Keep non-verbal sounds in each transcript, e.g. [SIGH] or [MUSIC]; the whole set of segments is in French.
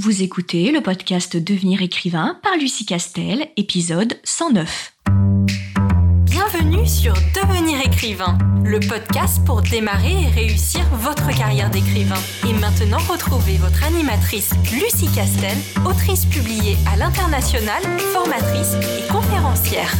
Vous écoutez le podcast Devenir écrivain par Lucie Castel, épisode 109. Bienvenue sur Devenir écrivain, le podcast pour démarrer et réussir votre carrière d'écrivain. Et maintenant, retrouvez votre animatrice Lucie Castel, autrice publiée à l'international, formatrice et conférencière.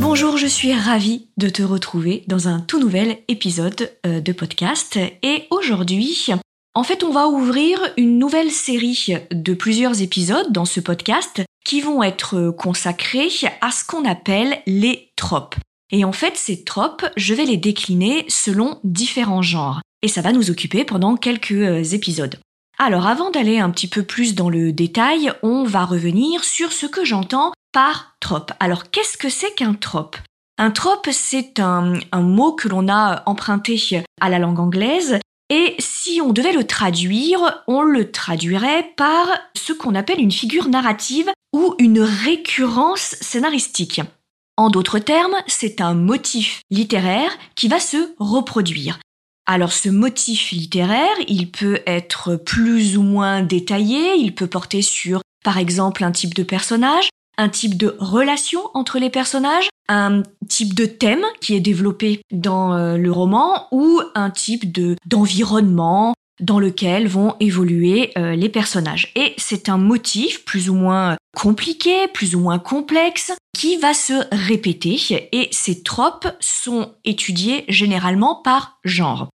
Bonjour, je suis ravie de te retrouver dans un tout nouvel épisode euh, de podcast. Et aujourd'hui, en fait, on va ouvrir une nouvelle série de plusieurs épisodes dans ce podcast qui vont être consacrés à ce qu'on appelle les tropes. Et en fait, ces tropes, je vais les décliner selon différents genres. Et ça va nous occuper pendant quelques euh, épisodes. Alors avant d'aller un petit peu plus dans le détail, on va revenir sur ce que j'entends par trope. Alors qu'est-ce que c'est qu'un trope? Un trope, c'est un, un, mot que l'on a emprunté à la langue anglaise et si on devait le traduire, on le traduirait par ce qu'on appelle une figure narrative ou une récurrence scénaristique. En d'autres termes, c'est un motif littéraire qui va se reproduire. Alors ce motif littéraire, il peut être plus ou moins détaillé, il peut porter sur par exemple un type de personnage, un type de relation entre les personnages, un type de thème qui est développé dans euh, le roman ou un type de d'environnement dans lequel vont évoluer euh, les personnages? Et c'est un motif plus ou moins compliqué, plus ou moins complexe, qui va se répéter et ces tropes sont étudiés généralement par genre.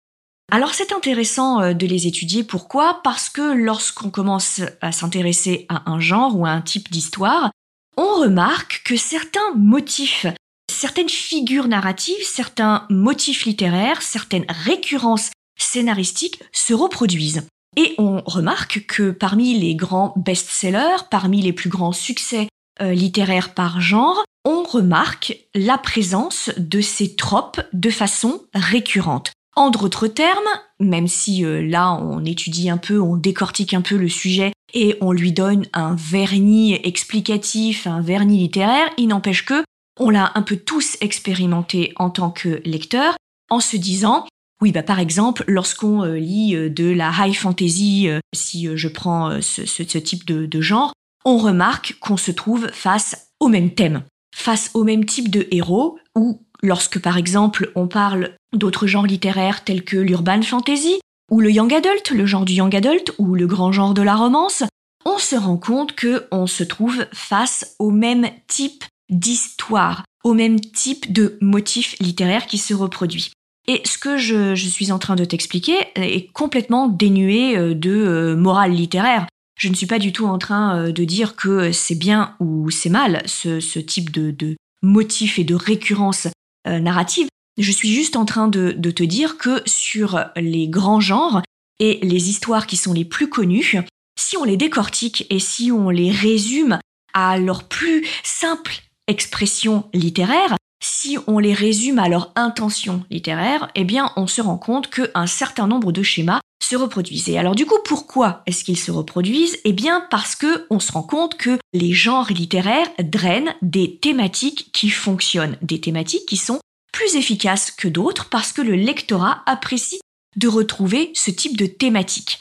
Alors c'est intéressant euh, de les étudier, pourquoi? Parce que lorsqu'on commence à s'intéresser à un genre ou à un type d'histoire, on remarque que certains motifs, certaines figures narratives, certains motifs littéraires, certaines récurrences scénaristiques se reproduisent. Et on remarque que parmi les grands best-sellers, parmi les plus grands succès euh, littéraires par genre, on remarque la présence de ces tropes de façon récurrente. En d'autres termes, même si euh, là on étudie un peu, on décortique un peu le sujet et on lui donne un vernis explicatif, un vernis littéraire, il n'empêche que on l'a un peu tous expérimenté en tant que lecteur en se disant oui, bah par exemple, lorsqu'on euh, lit euh, de la high fantasy, si je prends ce, type de genre, on remarque qu'on se trouve face au même thème, face au même type de héros, ou lorsque par exemple on parle d'autres genres littéraires tels que l'urban fantasy, ou le young adult, le genre du young adult, ou le grand genre de la romance, on se rend compte que on se trouve face au même type d'histoire, au même type de motif littéraire qui se reproduit. Et ce que je, suis en train de t'expliquer est complètement dénué euh, de euh, morale littéraire. Je ne suis pas du tout en train euh, de dire que c'est bien ou c'est mal ce, type de, de motif et de récurrence narrative. Je suis juste en train de, te dire que sur les grands genres et les histoires qui sont les plus connues, si on les décortique et si on les résume à leur plus simple expression littéraire, si on les résume à leur intention littéraire, eh bien on se rend compte qu'un certain nombre de schémas se reproduisent. Et alors du coup, pourquoi est-ce qu'ils se reproduisent? Eh bien parce que on se rend compte que les genres littéraires drainent des thématiques qui fonctionnent, des thématiques qui sont plus efficace que d'autres parce que le lectorat apprécie de retrouver ce type de thématique.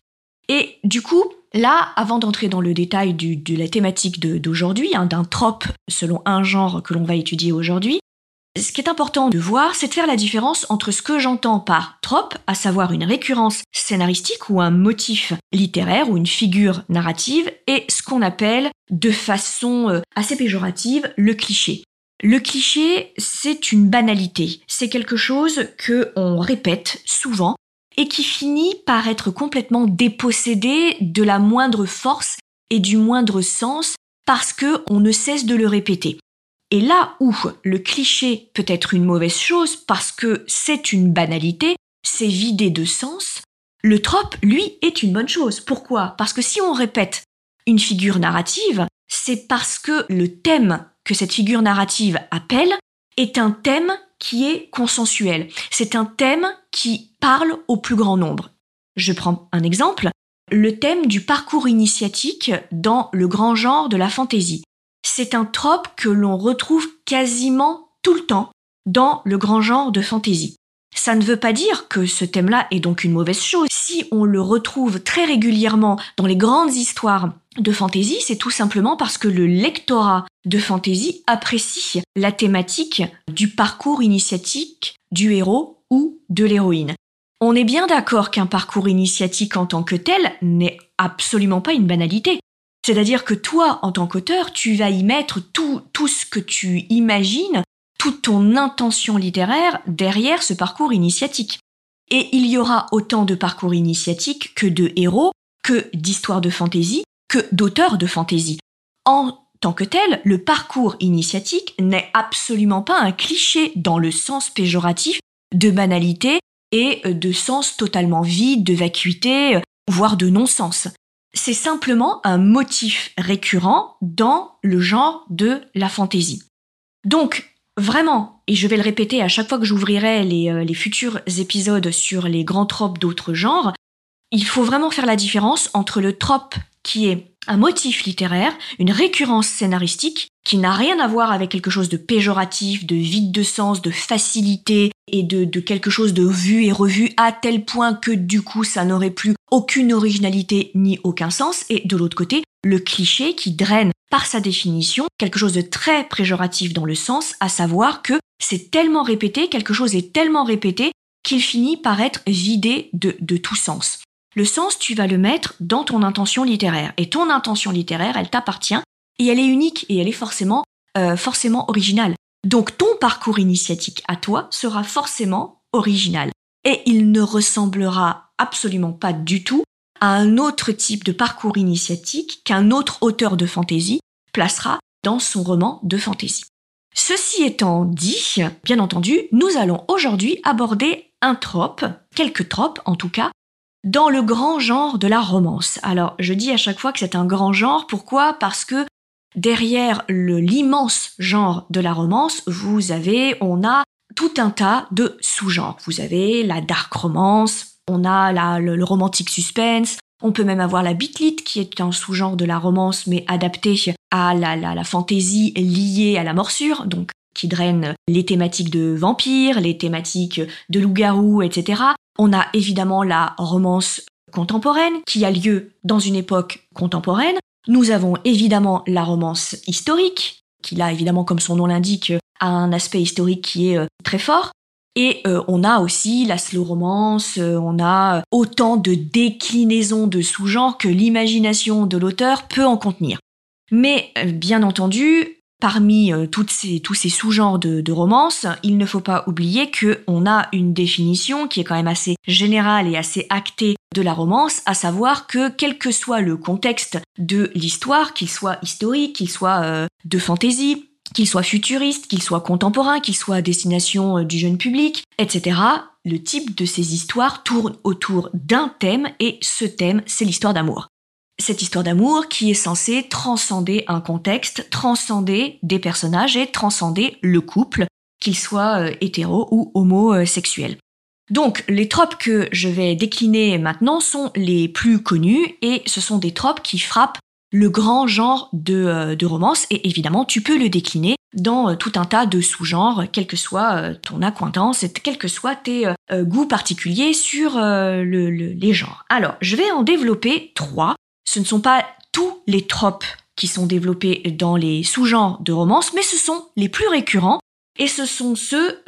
Et du coup, là, avant d'entrer dans le détail de la thématique d'aujourd'hui, hein, d'un trope selon un genre que l'on va étudier aujourd'hui, ce qui est important de voir, c'est de faire la différence entre ce que j'entends par trope, à savoir une récurrence scénaristique ou un motif littéraire ou une figure narrative, et ce qu'on appelle de façon euh, assez péjorative le cliché. Le cliché, c'est une banalité. C'est quelque chose que on répète souvent et qui finit par être complètement dépossédé de la moindre force et du moindre sens parce que on ne cesse de le répéter. Et là où le cliché peut être une mauvaise chose parce que c'est une banalité, c'est vidé de sens, le trope, lui, est une bonne chose. Pourquoi? Parce que si on répète une figure narrative, c'est parce que le thème que cette figure narrative appelle est un thème qui est consensuel. C'est un thème qui parle au plus grand nombre. Je prends un exemple. Le thème du parcours initiatique dans le grand genre de la fantaisie. C'est un trope que l'on retrouve quasiment tout le temps dans le grand genre de fantaisie. Ça ne veut pas dire que ce thème-là est donc une mauvaise chose. Si on le retrouve très régulièrement dans les grandes histoires de fantasy, c'est tout simplement parce que le lectorat de fantasy apprécie la thématique du parcours initiatique du héros ou de l'héroïne. On est bien d'accord qu'un parcours initiatique en tant que tel n'est absolument pas une banalité. C'est-à-dire que toi, en tant qu'auteur, tu vas y mettre tout, tout ce que tu imagines, ton intention littéraire derrière ce parcours initiatique. Et il y aura autant de parcours initiatiques que de héros, que d'histoires de fantaisie, que d'auteurs de fantaisie. En tant que tel, le parcours initiatique n'est absolument pas un cliché dans le sens péjoratif de banalité et de sens totalement vide, de vacuité, voire de non-sens. C'est simplement un motif récurrent dans le genre de la fantaisie. Donc, vraiment, et je vais le répéter à chaque fois que j'ouvrirai les, euh, les futurs épisodes sur les grands tropes d'autres genres, il faut vraiment faire la différence entre le trope qui est un motif littéraire, une récurrence scénaristique qui n'a rien à voir avec quelque chose de péjoratif, de vide de sens, de facilité et de, de, quelque chose de vu et revu à tel point que du coup ça n'aurait plus aucune originalité ni aucun sens. Et de l'autre côté, le cliché qui draine par sa définition quelque chose de très péjoratif dans le sens, à savoir que c'est tellement répété, quelque chose est tellement répété qu'il finit par être vidé de, tout sens. Le sens, tu vas le mettre dans ton intention littéraire. Et ton intention littéraire, elle t'appartient et elle est unique et elle est forcément, euh, forcément originale. Donc ton parcours initiatique à toi sera forcément original. Et il ne ressemblera absolument pas du tout à un autre type de parcours initiatique qu'un autre auteur de fantaisie placera dans son roman de fantaisie. Ceci étant dit, bien entendu, nous allons aujourd'hui aborder un trope, quelques tropes en tout cas, dans le grand genre de la romance. Alors, je dis à chaque fois que c'est un grand genre, pourquoi? Parce que derrière l'immense genre de la romance, vous avez, on a tout un tas de sous-genres. Vous avez la dark romance, on a le, romantique suspense, on peut même avoir la bitlit qui est un sous-genre de la romance mais adapté à la, la, fantaisie liée à la morsure, donc qui draine les thématiques de vampires, les thématiques de loups-garous, etc. On a évidemment la romance contemporaine qui a lieu dans une époque contemporaine. Nous avons évidemment la romance historique, qui là évidemment comme son nom l'indique un aspect historique qui est euh, très fort. Et euh, on a aussi la slow romance, euh, on a autant de déclinaisons de sous-genres que l'imagination de l'auteur peut en contenir. Mais bien entendu, parmi euh, tous ces sous-genres de, romance, il ne faut pas oublier qu'on a une définition qui est quand même assez générale et assez actée de la romance, à savoir que quel que soit le contexte de l'histoire, qu'il soit historique, qu'il soit euh, de fantaisie, qu'il soit futuriste, qu'il soit contemporain, qu'il soit à destination euh, du jeune public, etc., le type de ces histoires tourne autour d'un thème et ce thème, c'est l'histoire d'amour cette histoire d'amour qui est censée transcender un contexte, transcender des personnages et transcender le couple, qu'il soit euh, hétéro ou homosexuel. Donc, les tropes que je vais décliner maintenant sont les plus connus et ce sont des tropes qui frappent le grand genre de, euh, de romance et évidemment tu peux le décliner dans euh, tout un tas de sous-genres, quelle que soit ton acquaintance et quels que soient tes goûts particuliers sur le, les genres. Alors, je vais en développer trois ce ne sont pas tous les tropes qui sont développés dans les sous-genres de romance, mais ce sont les plus récurrents et ce sont ceux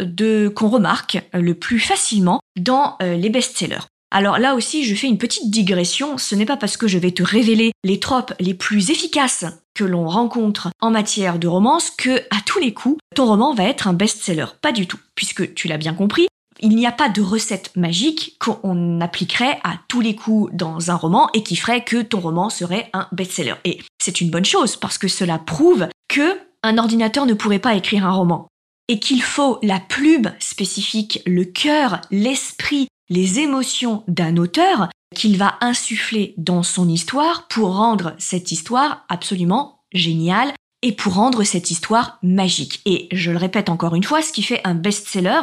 qu'on remarque le plus facilement dans euh, les best-sellers. Alors là aussi, je fais une petite digression, ce n'est pas parce que je vais te révéler les tropes les plus efficaces que l'on rencontre en matière de romance que à tous les coups, ton roman va être un best-seller. Pas du tout, puisque tu l'as bien compris, il n'y a pas de recette magique qu'on appliquerait à tous les coups dans un roman et qui ferait que ton roman serait un best-seller. Et c'est une bonne chose parce que cela prouve que un ordinateur ne pourrait pas écrire un roman et qu'il faut la plume spécifique, le cœur, l'esprit, les émotions d'un auteur qu'il va insuffler dans son histoire pour rendre cette histoire absolument géniale et pour rendre cette histoire magique. Et je le répète encore une fois, ce qui fait un best-seller,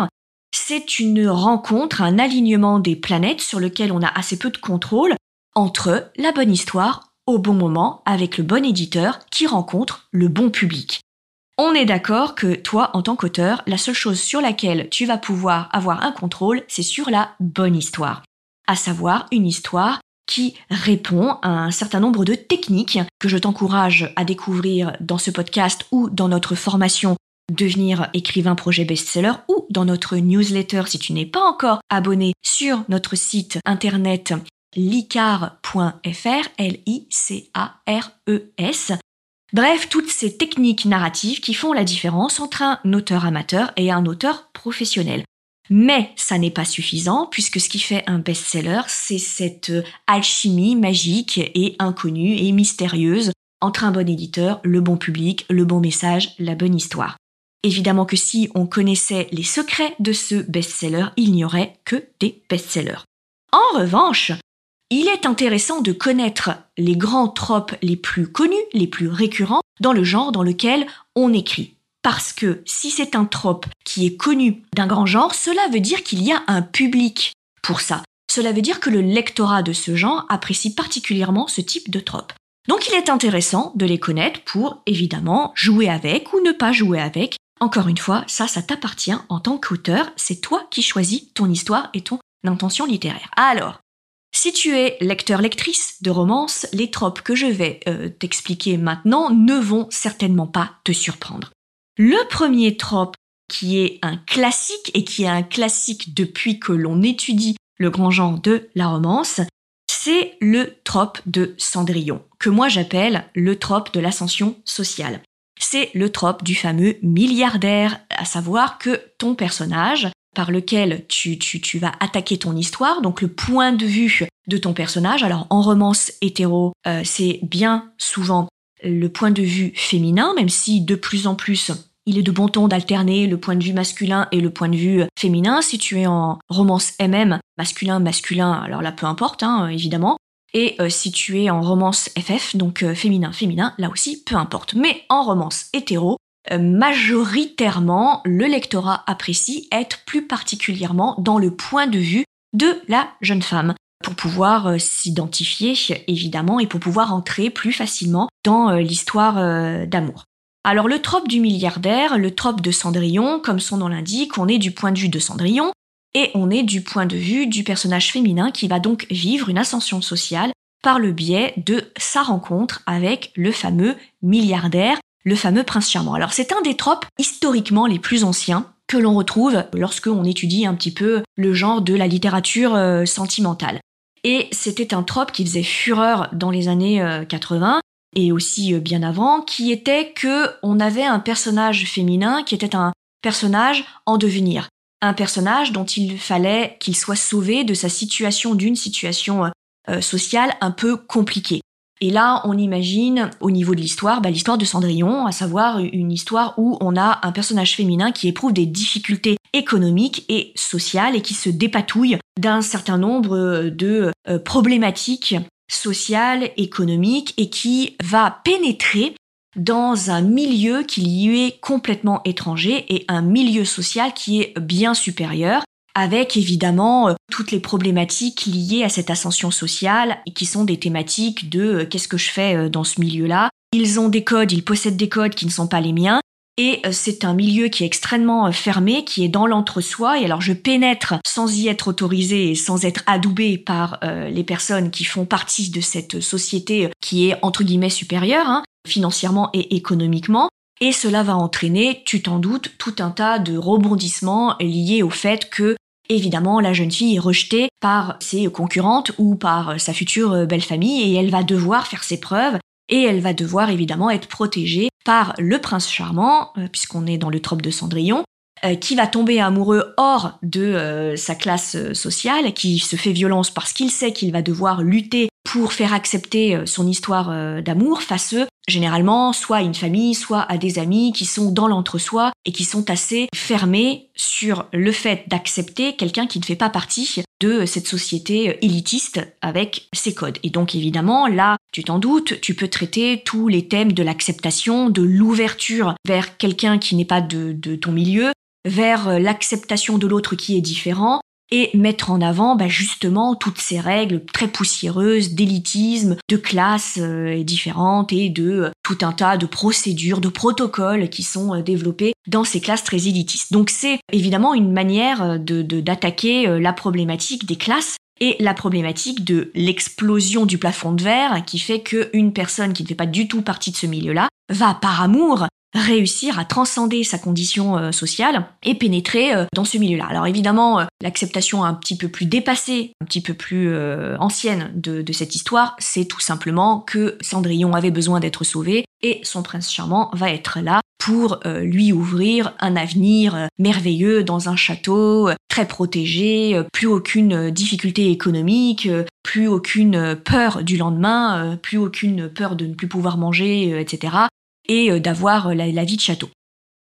c'est une rencontre, un alignement des planètes sur lequel on a assez peu de contrôle entre la bonne histoire au bon moment avec le bon éditeur qui rencontre le bon public. On est d'accord que toi, en tant qu'auteur, la seule chose sur laquelle tu vas pouvoir avoir un contrôle, c'est sur la bonne histoire. À savoir une histoire qui répond à un certain nombre de techniques que je t'encourage à découvrir dans ce podcast ou dans notre formation devenir écrivain projet best-seller ou dans notre newsletter si tu n'es pas encore abonné sur notre site internet licar.fr, L-I-C-A-R-E-S. Bref, toutes ces techniques narratives qui font la différence entre un auteur amateur et un auteur professionnel. Mais ça n'est pas suffisant puisque ce qui fait un best-seller, c'est cette alchimie magique et inconnue et mystérieuse entre un bon éditeur, le bon public, le bon message, la bonne histoire. Évidemment que si on connaissait les secrets de ce best-seller, il n'y aurait que des best-sellers. En revanche, il est intéressant de connaître les grands tropes les plus connus, les plus récurrents dans le genre dans lequel on écrit. Parce que si c'est un trope qui est connu d'un grand genre, cela veut dire qu'il y a un public pour ça. Cela veut dire que le lectorat de ce genre apprécie particulièrement ce type de trope. Donc il est intéressant de les connaître pour évidemment jouer avec ou ne pas jouer avec. Encore une fois, ça, ça t'appartient en tant qu'auteur, c'est toi qui choisis ton histoire et ton intention littéraire. Alors, si tu es lecteur-lectrice de romance, les tropes que je vais euh, t'expliquer maintenant ne vont certainement pas te surprendre. Le premier trope qui est un classique et qui est un classique depuis que l'on étudie le grand genre de la romance, c'est le trope de Cendrillon, que moi j'appelle le trope de l'ascension sociale. C'est le trope du fameux milliardaire, à savoir que ton personnage, par lequel tu, tu, vas attaquer ton histoire, donc le point de vue de ton personnage, alors en romance hétéro, euh, c'est bien souvent le point de vue féminin, même si de plus en plus il est de bon ton d'alterner le point de vue masculin et le point de vue féminin. Si tu es en romance MM, masculin, masculin, alors là peu importe, hein, évidemment. Et euh, si tu es en romance FF, donc euh, féminin, féminin, là aussi peu importe. Mais en romance hétéro, majoritairement, le lectorat apprécie être plus particulièrement dans le point de vue de la jeune femme pour pouvoir euh, s'identifier évidemment et pour pouvoir entrer plus facilement dans euh, l'histoire euh, d'amour. Alors le trope du milliardaire, le trope de Cendrillon, comme son nom l'indique, on est du point de vue de Cendrillon et on est du point de vue du personnage féminin qui va donc vivre une ascension sociale par le biais de sa rencontre avec le fameux milliardaire, le fameux prince charmant. Alors c'est un des tropes historiquement les plus anciens que l'on retrouve lorsque on étudie un petit peu le genre de la littérature sentimentale. Et c'était un trope qui faisait fureur dans les années 80 euh, et aussi euh, bien avant, qui était que on avait un personnage féminin qui était un personnage en devenir, un personnage dont il fallait qu'il soit sauvé de sa situation, d'une situation euh, sociale un peu compliquée. Et là, on imagine au niveau de l'histoire, bah, l'histoire de Cendrillon, à savoir une histoire où on a un personnage féminin qui éprouve des difficultés économiques et sociales et qui se dépatouille d'un certain nombre de euh, problématiques sociales, économiques et qui va pénétrer dans un milieu qui lui est complètement étranger et un milieu social qui est bien supérieur avec évidemment euh, toutes les problématiques liées à cette ascension sociale et qui sont des thématiques de euh, qu'est-ce que je fais euh, dans ce milieu-là. Ils ont des codes, ils possèdent des codes qui ne sont pas les miens. Et c'est un milieu qui est extrêmement fermé, qui est dans l'entre-soi. Et alors je pénètre sans y être autorisé et sans être adoubé par les personnes qui font partie de cette société qui est entre guillemets supérieure, hein, financièrement et économiquement. Et cela va entraîner, tu t'en doutes, tout un tas de rebondissements liés au fait que Évidemment, la jeune fille est rejetée par ses concurrentes ou par sa future belle famille et elle va devoir faire ses preuves et elle va devoir évidemment être protégée par le prince charmant, euh, puisqu'on est dans le trope de Cendrillon, euh, qui va tomber amoureux hors de euh, sa classe sociale, qui se fait violence parce qu'il sait qu'il va devoir lutter pour faire accepter son histoire d'amour face généralement soit à une famille, soit à des amis qui sont dans l'entre-soi et qui sont assez fermés sur le fait d'accepter quelqu'un qui ne fait pas partie de cette société élitiste avec ses codes. Et donc évidemment, là, tu t'en doutes, tu peux traiter tous les thèmes de l'acceptation, de l'ouverture vers quelqu'un qui n'est pas de, de ton milieu, vers l'acceptation de l'autre qui est différent, et mettre en avant bah, justement toutes ces règles très poussiéreuses d'élitisme, de classes euh, différentes et de euh, tout un tas de procédures, de protocoles qui sont euh, développés dans ces classes très élitistes. Donc c'est évidemment une manière d'attaquer la problématique des classes et la problématique de l'explosion du plafond de verre qui fait qu'une personne qui ne fait pas du tout partie de ce milieu-là va par amour réussir à transcender sa condition euh, sociale et pénétrer euh, dans ce milieu-là. Alors évidemment, euh, l'acceptation un petit peu plus dépassée, un petit peu plus ancienne de, de, cette histoire, c'est tout simplement que Cendrillon avait besoin d'être sauvé et son prince charmant va être là pour lui ouvrir un avenir merveilleux dans un château très protégé, plus aucune difficulté économique, plus aucune peur du lendemain, plus aucune peur de ne plus pouvoir manger, etc et euh, d'avoir euh, la, vie de château.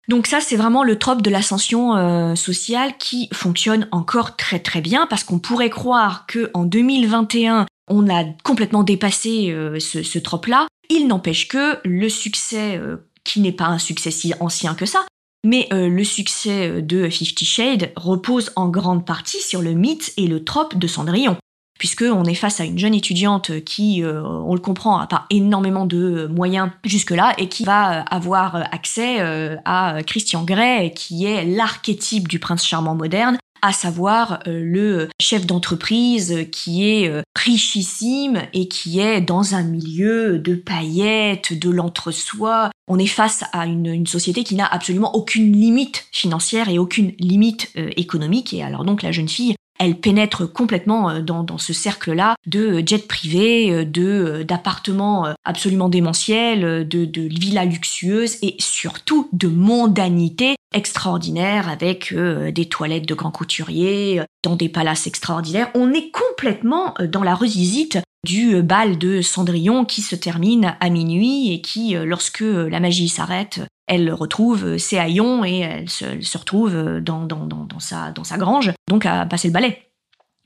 Donc ça, c'est vraiment le trope de l'ascension euh, sociale qui fonctionne encore très très bien parce qu'on pourrait croire que en 2021, on a complètement dépassé ce, ce trope-là. Il n'empêche que le succès, qui n'est pas un succès si ancien que ça, mais le succès de Fifty Shades repose en grande partie sur le mythe et le trope de Cendrillon puisqu'on est face à une jeune étudiante qui, euh, on le comprend, n'a pas énormément de moyens jusque-là et qui va euh, avoir accès euh, à Christian Grey, qui est l'archétype du prince charmant moderne, à savoir le chef d'entreprise qui est richissime et qui est dans un milieu de paillettes, de l'entre-soi. On est face à une société qui n'a absolument aucune limite financière et aucune limite économique. Et alors donc la jeune fille elle pénètre complètement euh, dans, ce cercle-là de jets privés, euh, de euh, d'appartements absolument démentiels, de, de villas luxueuses et surtout de mondanité extraordinaire avec des toilettes de grands couturiers, dans des palaces extraordinaires. On est complètement dans la revisite du bal de Cendrillon qui se termine à minuit et qui, lorsque la magie s'arrête, elle retrouve ses haillons et elle se, retrouve dans, dans, sa, grange, donc à passer le balai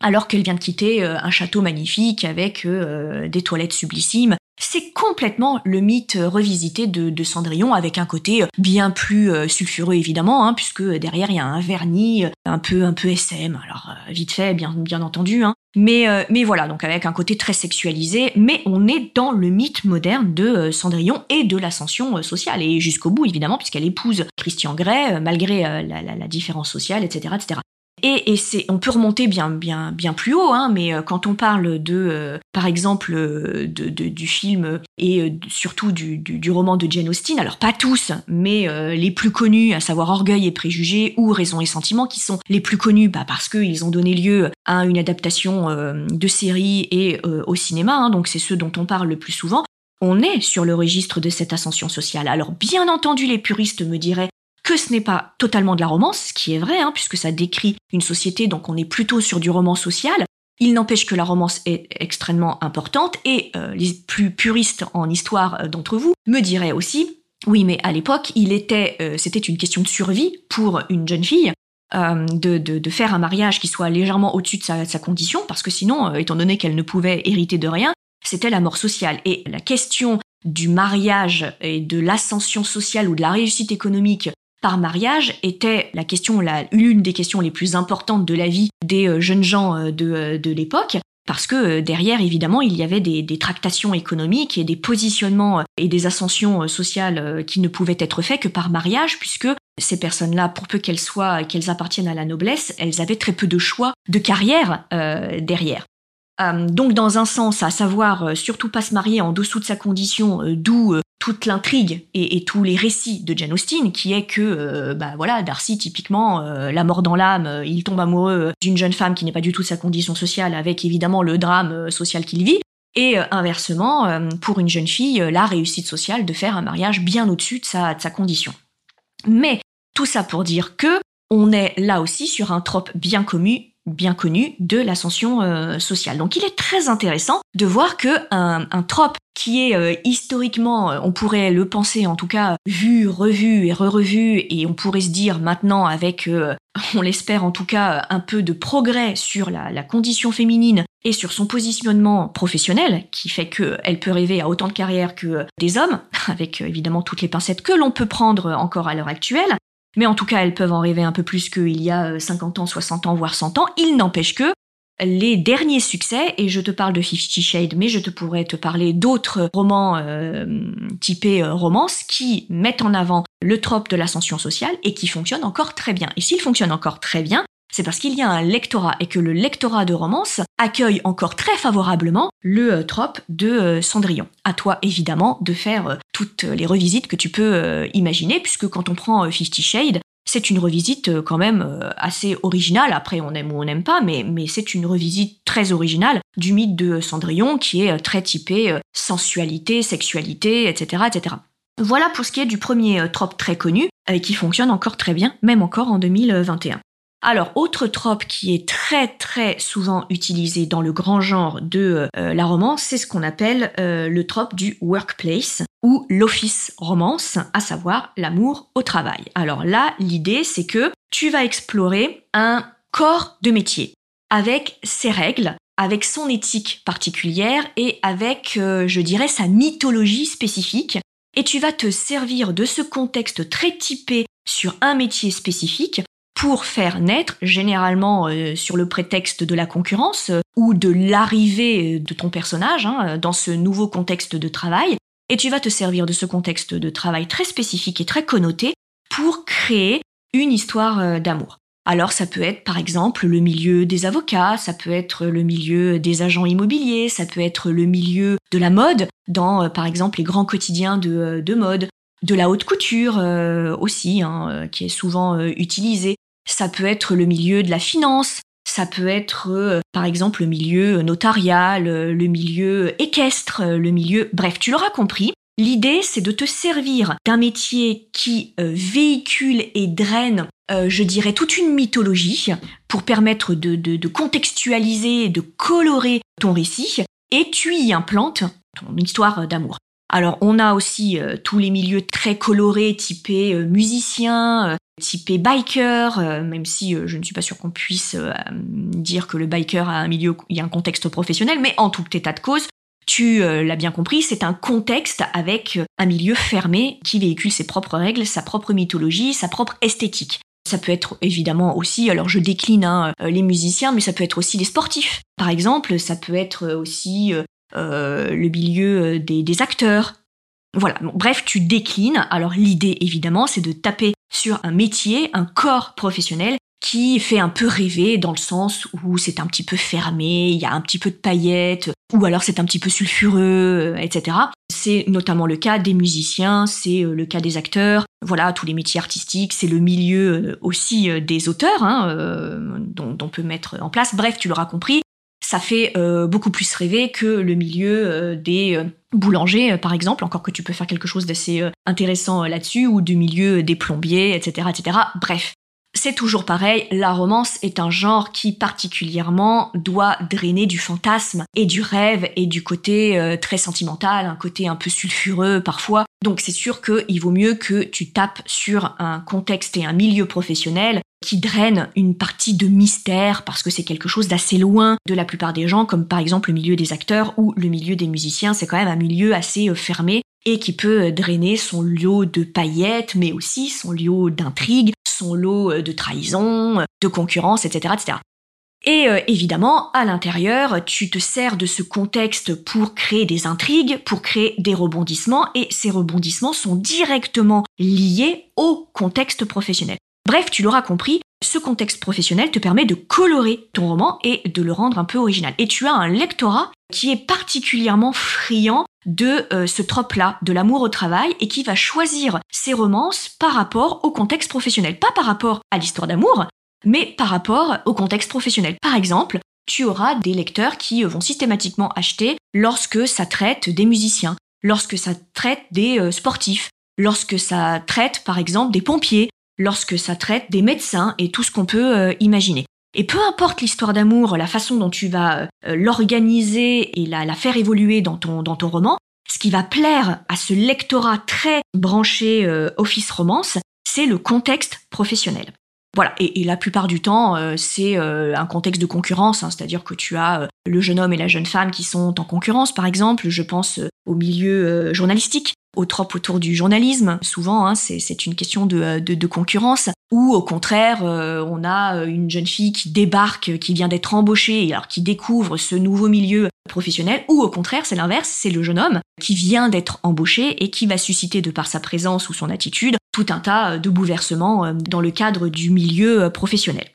alors qu'elle vient de quitter euh, un château magnifique avec euh, des toilettes sublissimes. C'est complètement le mythe revisité de, Cendrillon avec un côté bien plus euh, sulfureux évidemment, hein, puisque derrière il y a un vernis un peu un peu SM, alors vite fait bien bien entendu, hein. mais mais voilà donc avec un côté très sexualisé, mais on est dans le mythe moderne de Cendrillon et de l'ascension sociale et jusqu'au bout évidemment puisqu'elle épouse Christian Grey malgré la, la, différence sociale, etc., etc. Et, on peut remonter bien, plus haut, hein, mais euh, quand on parle de, euh, par exemple, euh, du film et surtout du, roman de Jane Austen, alors pas tous, mais les plus connus, à savoir Orgueil et Préjugés ou Raison et Sentiment, qui sont les plus connus bah, parce qu'ils ont donné lieu à une adaptation de série et au cinéma, hein, donc c'est ceux dont on parle le plus souvent. On est sur le registre de cette ascension sociale. Alors bien entendu, les puristes me diraient que ce n'est pas totalement de la romance, ce qui est vrai, hein, puisque ça décrit une société, donc on est plutôt sur du roman social. Il n'empêche que la romance est extrêmement importante, et euh, les plus puristes en histoire euh, d'entre vous me diraient aussi, oui, mais à l'époque, il était, euh, c'était une question de survie pour une jeune fille. de, de, faire un mariage qui soit légèrement au-dessus de sa, sa, condition, parce que sinon, étant donné qu'elle ne pouvait hériter de rien, c'était la mort sociale. Et la question du mariage et de l'ascension sociale ou de la réussite économique par mariage était la question, l'une des questions les plus importantes de la vie des euh, jeunes gens euh, euh, de, l'époque. Parce que derrière, évidemment, il y avait des, tractations économiques et des positionnements et des ascensions sociales qui ne pouvaient être faits que par mariage, puisque ces personnes-là, pour peu qu'elles soient, qu'elles appartiennent à la noblesse, elles avaient très peu de choix de carrière derrière. donc dans un sens, à savoir surtout pas se marier en dessous de sa condition, d'où toute l'intrigue et, tous les récits de Jane Austen, qui est que, euh, bah voilà, Darcy, typiquement, euh, la mort dans l'âme, euh, il tombe amoureux d'une jeune femme qui n'est pas du tout sa condition sociale, avec évidemment le drame social qu'il vit. Et inversement, pour une jeune fille, la réussite sociale de faire un mariage bien au-dessus de sa, de sa condition. Mais tout ça pour dire que on est là aussi sur un trope bien connu bien connu de l'ascension euh, sociale. Donc il est très intéressant de voir que un, trope qui est euh, historiquement, euh, on pourrait le penser en tout cas, vu, revu et re-revu, et on pourrait se dire maintenant avec, [LAUGHS] on l'espère en tout cas, un peu de progrès sur la, la, condition féminine et sur son positionnement professionnel, qui fait qu'elle peut rêver à autant de carrières que des hommes, [LAUGHS] avec évidemment toutes les pincettes que l'on peut prendre encore à l'heure actuelle, mais en tout cas, elles peuvent en rêver un peu plus qu'il y a 50 ans, 60 ans, voire 100 ans. Il n'empêche que les derniers succès, et je te parle de Fifty Shades, mais je te pourrais te parler d'autres romans euh, typés euh, romance qui mettent en avant le trope de l'ascension sociale et qui fonctionnent encore très bien. Et s'ils fonctionnent encore très bien, c'est parce qu'il y a un lectorat et que le lectorat de romance accueille encore très favorablement le euh, trope de Cendrillon. À toi évidemment de faire toutes les revisites que tu peux imaginer, puisque quand on prend Fifty Shades, c'est une revisite euh, quand même euh, assez originale. Après, on aime ou on n'aime pas, mais, c'est une revisite très originale du mythe de Cendrillon qui est euh, très typé sensualité, sexualité, etc., etc. Voilà pour ce qui est du premier trope très connu et qui fonctionne encore très bien, même encore en 2021. Alors, autre trope qui est très très souvent utilisé dans le grand genre de euh, la romance, c'est ce qu'on appelle euh, le trope du workplace ou l'office romance, à savoir l'amour au travail. Alors là, l'idée c'est que tu vas explorer un corps de métier avec ses règles, avec son éthique particulière et avec, euh, je dirais, sa mythologie spécifique. Et tu vas te servir de ce contexte très typé sur un métier spécifique pour faire naître, généralement euh, sur le prétexte de la concurrence euh, ou de l'arrivée de ton personnage hein, dans ce nouveau contexte de travail, et tu vas te servir de ce contexte de travail très spécifique et très connoté pour créer une histoire euh, d'amour. Alors ça peut être par exemple le milieu des avocats, ça peut être le milieu des agents immobiliers, ça peut être le milieu de la mode, dans par exemple les grands quotidiens de, de mode, de la haute couture aussi, hein, qui est souvent utilisé. Ça peut être le milieu de la finance, ça peut être euh, par exemple le milieu notarial, euh, le milieu équestre, euh, le milieu... Bref, tu l'auras compris. L'idée, c'est de te servir d'un métier qui véhicule et draine, je dirais, toute une mythologie pour permettre de, de contextualiser, de colorer ton récit, et tu y implantes ton histoire d'amour. Alors on a aussi tous les milieux très colorés, typés musiciens, typé biker, euh, même si euh, je ne suis pas sûre qu'on puisse euh, dire que le biker a un milieu, il y a un contexte professionnel, mais en tout état de cause, tu l'as bien compris, c'est un contexte avec un milieu fermé qui véhicule ses propres règles, sa propre mythologie, sa propre esthétique. Ça peut être évidemment aussi, alors je décline hein, les musiciens, mais ça peut être aussi les sportifs. Par exemple, ça peut être aussi le milieu des acteurs, voilà, bref, tu déclines. Alors l'idée, évidemment, c'est de taper sur un métier, un corps professionnel qui fait un peu rêver dans le sens où c'est un petit peu fermé, il y a un petit peu de paillettes, ou alors c'est un petit peu sulfureux, euh, etc. C'est notamment le cas des musiciens, c'est euh, le cas des acteurs, voilà, tous les métiers artistiques, c'est le milieu euh, aussi des auteurs hein, dont, on peut mettre en place. Bref, tu l'auras compris, ça fait beaucoup plus rêver que le milieu des euh, boulangers, par exemple, encore que tu peux faire quelque chose d'assez intéressant là-dessus, ou du milieu des plombiers, etc., etc. Bref, c'est toujours pareil, la romance est un genre qui particulièrement doit drainer du fantasme et du rêve et du côté très sentimental, un côté un peu sulfureux parfois. Donc c'est sûr qu'il vaut mieux que tu tapes sur un contexte et un milieu professionnel qui draine une partie de mystère parce que c'est quelque chose d'assez loin de la plupart des gens, comme par exemple le milieu des acteurs ou le milieu des musiciens. C'est quand même un milieu assez euh, fermé et qui peut euh, drainer son lot de paillettes, mais aussi son lot d'intrigues, son lot euh, de trahison, de concurrence, etc., etc. Et évidemment, à l'intérieur, tu te sers de ce contexte pour créer des intrigues, pour créer des rebondissements, et ces rebondissements sont directement liés au contexte professionnel. Bref, tu l'auras compris, ce contexte professionnel te permet de colorer ton roman et de le rendre un peu original. Et tu as un lectorat qui est particulièrement friand de euh, ce trope-là, de l'amour au travail, et qui va choisir ses romances par rapport au contexte professionnel. Pas par rapport à l'histoire d'amour, mais par rapport au contexte professionnel. Par exemple, tu auras des lecteurs qui vont systématiquement acheter lorsque ça traite des musiciens, lorsque ça traite des euh, sportifs, lorsque ça traite par exemple des pompiers, lorsque ça traite des médecins et tout ce qu'on peut euh, imaginer. Et peu importe l'histoire d'amour, la façon dont tu vas euh, l'organiser et la, faire évoluer dans ton, dans ton roman, ce qui va plaire à ce lectorat très branché euh, office romance, c'est le contexte professionnel. Voilà, et, la plupart du temps, c'est un contexte de concurrence, hein, c'est-à-dire que tu as le jeune homme et la jeune femme qui sont en concurrence, par exemple, je pense au milieu journalistique, aux tropes autour du journalisme. Souvent, hein, c'est une question de, de, concurrence. Ou au contraire, euh, on a une jeune fille qui débarque, qui vient d'être embauchée, alors qui découvre ce nouveau milieu professionnel. Ou au contraire, c'est l'inverse, c'est le jeune homme qui vient d'être embauché et qui va susciter, de par sa présence ou son attitude, tout un tas de bouleversements dans le cadre du milieu professionnel.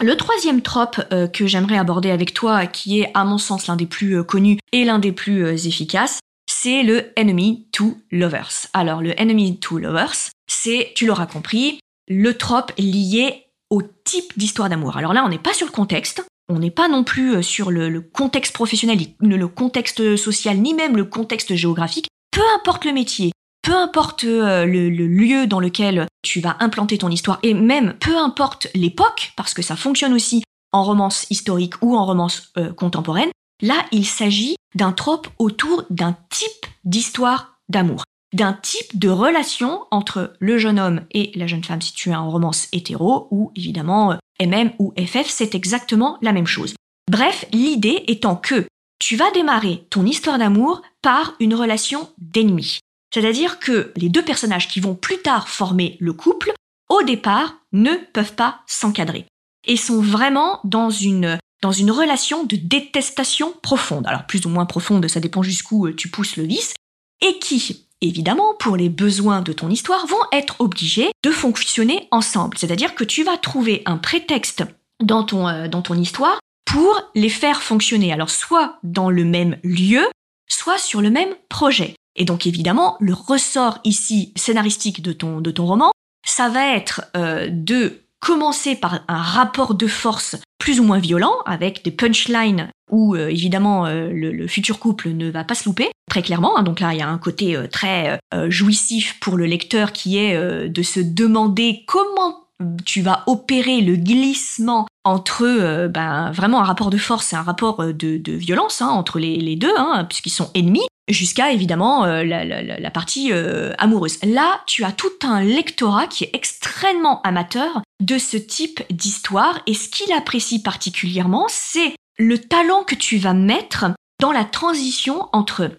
Le troisième trope euh, que j'aimerais aborder avec toi, qui est à mon sens l'un des plus euh, connus et l'un des plus euh, efficaces, c'est le enemy to lovers. Alors le enemy to lovers, c'est, tu l'auras compris, le trope lié au type d'histoire d'amour. Alors là, on n'est pas sur le contexte, on n'est pas non plus sur le, contexte professionnel, le contexte social, ni même le contexte géographique. Peu importe le métier, peu importe le, le, lieu dans lequel tu vas implanter ton histoire, et même peu importe l'époque, parce que ça fonctionne aussi en romance historique ou en romance euh, contemporaine, là il s'agit d'un trope autour d'un type d'histoire d'amour, d'un type de relation entre le jeune homme et la jeune femme si tu en romance hétéro, ou évidemment MM ou FF, c'est exactement la même chose. Bref, l'idée étant que tu vas démarrer ton histoire d'amour par une relation d'ennemi. C'est-à-dire que les deux personnages qui vont plus tard former le couple, au départ, ne peuvent pas s'encadrer. Et sont vraiment dans une, dans une relation de détestation profonde. Alors plus ou moins profonde, ça dépend jusqu'où euh, tu pousses le vice. Et qui, évidemment, pour les besoins de ton histoire, vont être obligés de fonctionner ensemble. C'est-à-dire que tu vas trouver un prétexte dans ton, euh, dans ton histoire pour les faire fonctionner. Alors soit dans le même lieu, soit sur le même projet. Et donc évidemment, le ressort ici scénaristique de ton, de ton roman, ça va être euh, de commencer par un rapport de force plus ou moins violent, avec des punchlines où euh, évidemment euh, le, futur couple ne va pas se louper, très clairement. Hein. donc là, il y a un côté très jouissif pour le lecteur qui est de se demander comment tu vas opérer le glissement entre ben, vraiment un rapport de force et un rapport de, violence hein, entre les, deux, hein, puisqu'ils sont ennemis, jusqu'à évidemment euh, la, partie euh, amoureuse. Là, tu as tout un lectorat qui est extrêmement amateur de ce type d'histoire et ce qu'il apprécie particulièrement, c'est le talent que tu vas mettre dans la transition entre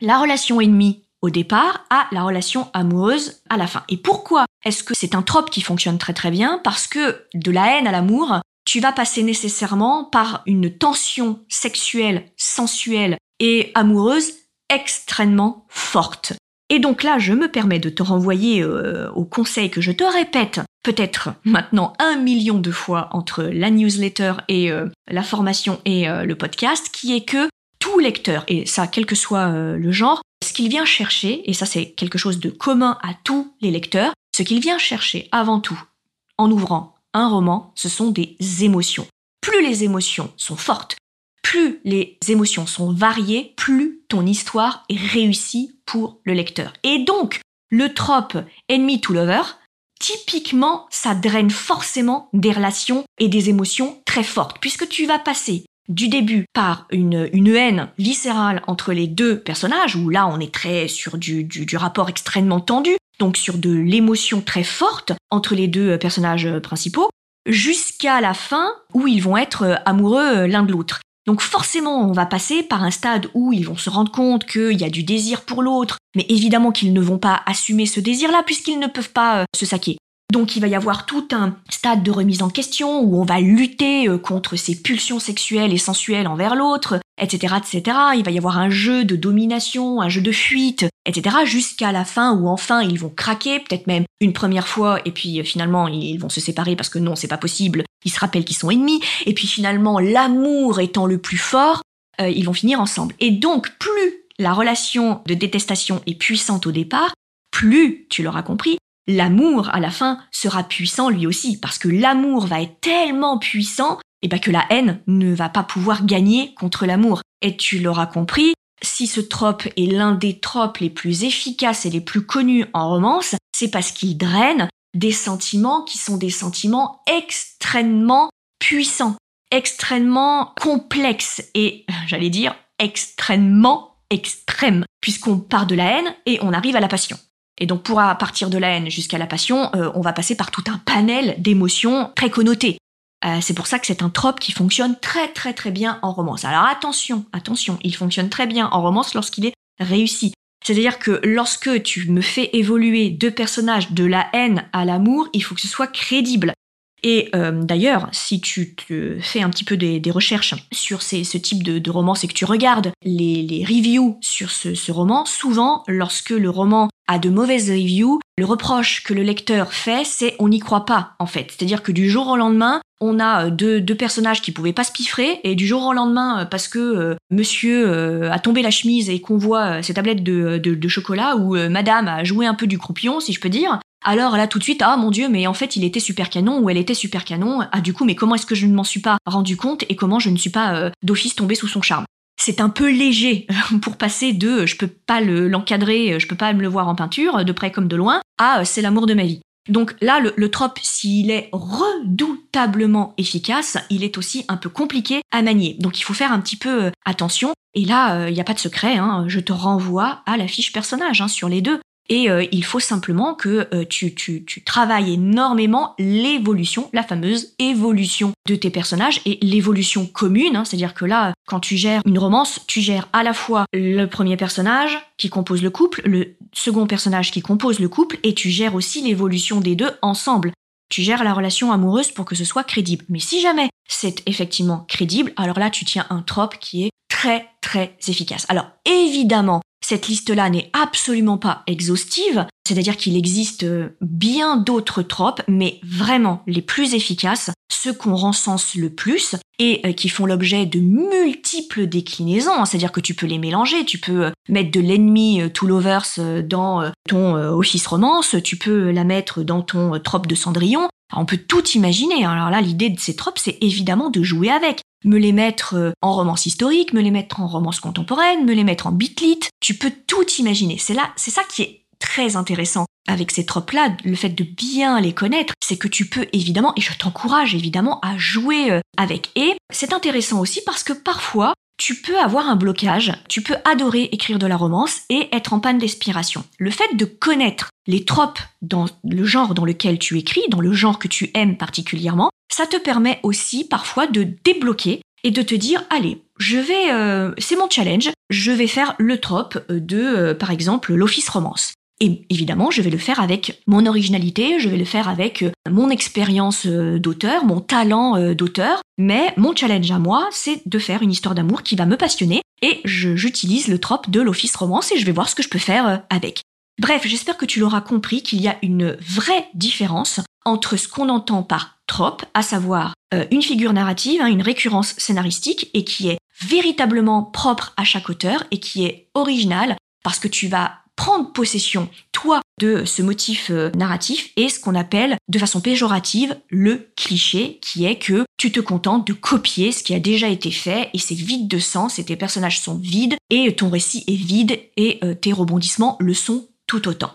la relation ennemie au départ à la relation amoureuse à la fin. Et pourquoi est-ce que c'est un trope qui fonctionne très très bien? Parce que de la haine à l'amour, tu vas passer nécessairement par une tension sexuelle, sensuelle et amoureuse extrêmement forte. Et donc là, je me permets de te renvoyer euh, au conseil que je te répète peut-être maintenant un million de fois entre la newsletter et euh, la formation et euh, le podcast, qui est que tout lecteur, et ça quel que soit le genre, ce qu'il vient chercher, et ça c'est quelque chose de commun à tous les lecteurs, ce qu'il vient chercher avant tout en ouvrant un roman, ce sont des émotions. Plus les émotions sont fortes, plus les émotions sont variées, plus ton histoire est réussie pour le lecteur. Et donc, le trope ennemi to lover, typiquement, ça draine forcément des relations et des émotions très fortes, puisque tu vas passer du début par une, haine viscérale entre les deux personnages, où là on est très sur du, du rapport extrêmement tendu, donc sur de l'émotion très forte entre les deux personnages principaux, jusqu'à la fin où ils vont être amoureux l'un de l'autre. Donc forcément, on va passer par un stade où ils vont se rendre compte qu'il y a du désir pour l'autre, mais évidemment qu'ils ne vont pas assumer ce désir-là puisqu'ils ne peuvent pas euh, se saquer. Donc il va y avoir tout un stade de remise en question où on va lutter euh, contre ces pulsions sexuelles et sensuelles envers l'autre, etc., etc. Il va y avoir un jeu de domination, un jeu de fuite, etc. Jusqu'à la fin où enfin ils vont craquer, peut-être même une première fois, et puis euh, finalement ils vont se séparer parce que non, c'est pas possible. Ils se rappellent qu'ils sont ennemis, et puis finalement l'amour étant le plus fort, euh, ils vont finir ensemble. Et donc plus la relation de détestation est puissante au départ, plus, tu l'auras compris, l'amour à la fin sera puissant lui aussi, parce que l'amour va être tellement puissant et ben que la haine ne va pas pouvoir gagner contre l'amour. Et tu l'auras compris, si ce trope est l'un des tropes les plus efficaces et les plus connus en romance, c'est parce qu'il draine des sentiments qui sont des sentiments extrêmement puissants, extrêmement complexes et, [LAUGHS] j'allais dire, extrêmement extrêmes, puisqu'on part de la haine et on arrive à la passion. Et donc pour partir de la haine jusqu'à la passion, euh, on va passer par tout un panel d'émotions très connotées. Euh, c'est pour ça que c'est un trope qui fonctionne très très très bien en romance. Alors attention, attention, il fonctionne très bien en romance lorsqu'il est réussi. C'est-à-dire que lorsque tu me fais évoluer deux personnages de la haine à l'amour, il faut que ce soit crédible. Et euh, d'ailleurs, si tu fais un petit peu des, recherches sur ce type de, romance et que tu regardes les, reviews sur ce, roman, souvent, lorsque le roman a de mauvaises reviews, le reproche que le lecteur fait, c'est on n'y croit pas, en fait. C'est-à-dire que du jour au lendemain, on a euh, deux, personnages qui pouvaient pas se piffrer, et du jour au lendemain, euh, parce que monsieur a tombé la chemise et qu'on voit ses tablettes de, chocolat, ou madame a joué un peu du croupion, si je peux dire, alors là tout de suite, ah mon dieu, mais en fait il était super canon ou elle était super canon. Ah du coup, mais comment est-ce que je ne m'en suis pas rendu compte et comment je ne suis pas euh, d'office tombé sous son charme? C'est un peu léger pour passer de je peux pas l'encadrer, je peux pas me le voir en peinture, de près comme de loin, à c'est l'amour de ma vie. Donc là, le, le trope, s'il est redoutablement efficace, il est aussi un peu compliqué à manier. Donc il faut faire un petit peu euh, attention. Et là, il n'y a pas de secret, hein. je te renvoie à la fiche personnage hein, sur les deux. Et euh, il faut simplement que euh, tu, tu, travailles énormément l'évolution, la fameuse évolution de tes personnages et l'évolution commune. Hein, C'est-à-dire que là, quand tu gères une romance, tu gères à la fois le premier personnage qui compose le couple, le second personnage qui compose le couple, et tu gères aussi l'évolution des deux ensemble. Tu gères la relation amoureuse pour que ce soit crédible. Mais si jamais c'est effectivement crédible, alors là, tu tiens un trope qui est très très efficace. Alors évidemment, cette liste-là n'est absolument pas exhaustive, c'est-à-dire qu'il existe euh, bien d'autres tropes, mais vraiment les plus efficaces, ceux qu'on recense le plus et euh, qui font l'objet de multiples déclinaisons, hein. c'est-à-dire que tu peux les mélanger, tu peux euh, mettre de l'ennemi to lovers dans ton office romance, tu peux la mettre dans ton trope de Cendrillon, on peut tout imaginer. Hein. Alors là, l'idée de ces tropes, c'est évidemment de jouer avec me les mettre euh, en romance historique, me les mettre en romance contemporaine, me les mettre en bitlit. Tu peux tout imaginer. C'est là, c'est ça qui est très intéressant avec ces tropes-là, le fait de bien les connaître, c'est que tu peux évidemment, et je t'encourage évidemment à jouer euh, avec. Et c'est intéressant aussi parce que parfois, tu peux avoir un blocage, tu peux adorer écrire de la romance et être en panne d'inspiration. Le fait de connaître les tropes dans le genre dans lequel tu écris, dans le genre que tu aimes particulièrement, ça te permet aussi parfois de débloquer et de te dire allez, je vais euh, c'est mon challenge, je vais faire le trope de euh, par exemple l'office romance. Et évidemment, je vais le faire avec mon originalité, je vais le faire avec euh, mon expérience d'auteur, mon talent d'auteur, mais mon challenge à moi, c'est de faire une histoire d'amour qui va me passionner et j'utilise le trope de l'office romance et je vais voir ce que je peux faire avec. Bref, j'espère que tu l'auras compris qu'il y a une vraie différence entre ce qu'on entend par à savoir euh, une figure narrative, hein, une récurrence scénaristique, et qui est véritablement propre à chaque auteur et qui est originale parce que tu vas prendre possession, toi, de ce motif euh, narratif et ce qu'on appelle de façon péjorative le cliché, qui est que tu te contentes de copier ce qui a déjà été fait et c'est vide de sens et tes personnages sont vides et ton récit est vide et euh, tes rebondissements le sont tout autant.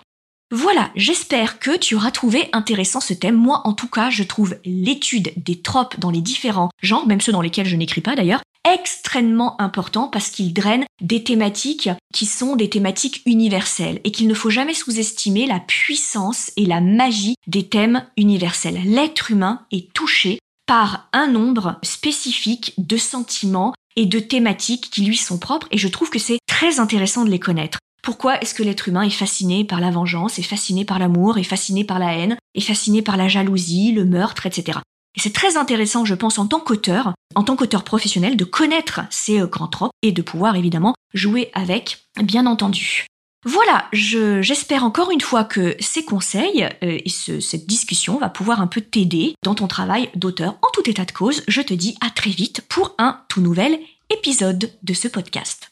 Voilà, j'espère que tu auras trouvé intéressant ce thème. Moi, en tout cas, je trouve l'étude des tropes dans les différents genres, même ceux dans lesquels je n'écris pas d'ailleurs, extrêmement important parce qu'il draine des thématiques qui sont des thématiques universelles et qu'il ne faut jamais sous-estimer la puissance et la magie des thèmes universels. L'être humain est touché par un nombre spécifique de sentiments et de thématiques qui lui sont propres et je trouve que c'est très intéressant de les connaître. Pourquoi est-ce que l'être humain est fasciné par la vengeance, est fasciné par l'amour, est fasciné par la haine, est fasciné par la jalousie, le meurtre, etc. Et c'est très intéressant, je pense, en tant qu'auteur, en tant qu'auteur professionnel, de connaître ces euh, grands tropes et de pouvoir évidemment jouer avec, bien entendu. Voilà, j'espère encore une fois que ces conseils euh, et cette discussion va pouvoir un peu t'aider dans ton travail d'auteur. En tout état de cause, je te dis à très vite pour un tout nouvel épisode de ce podcast.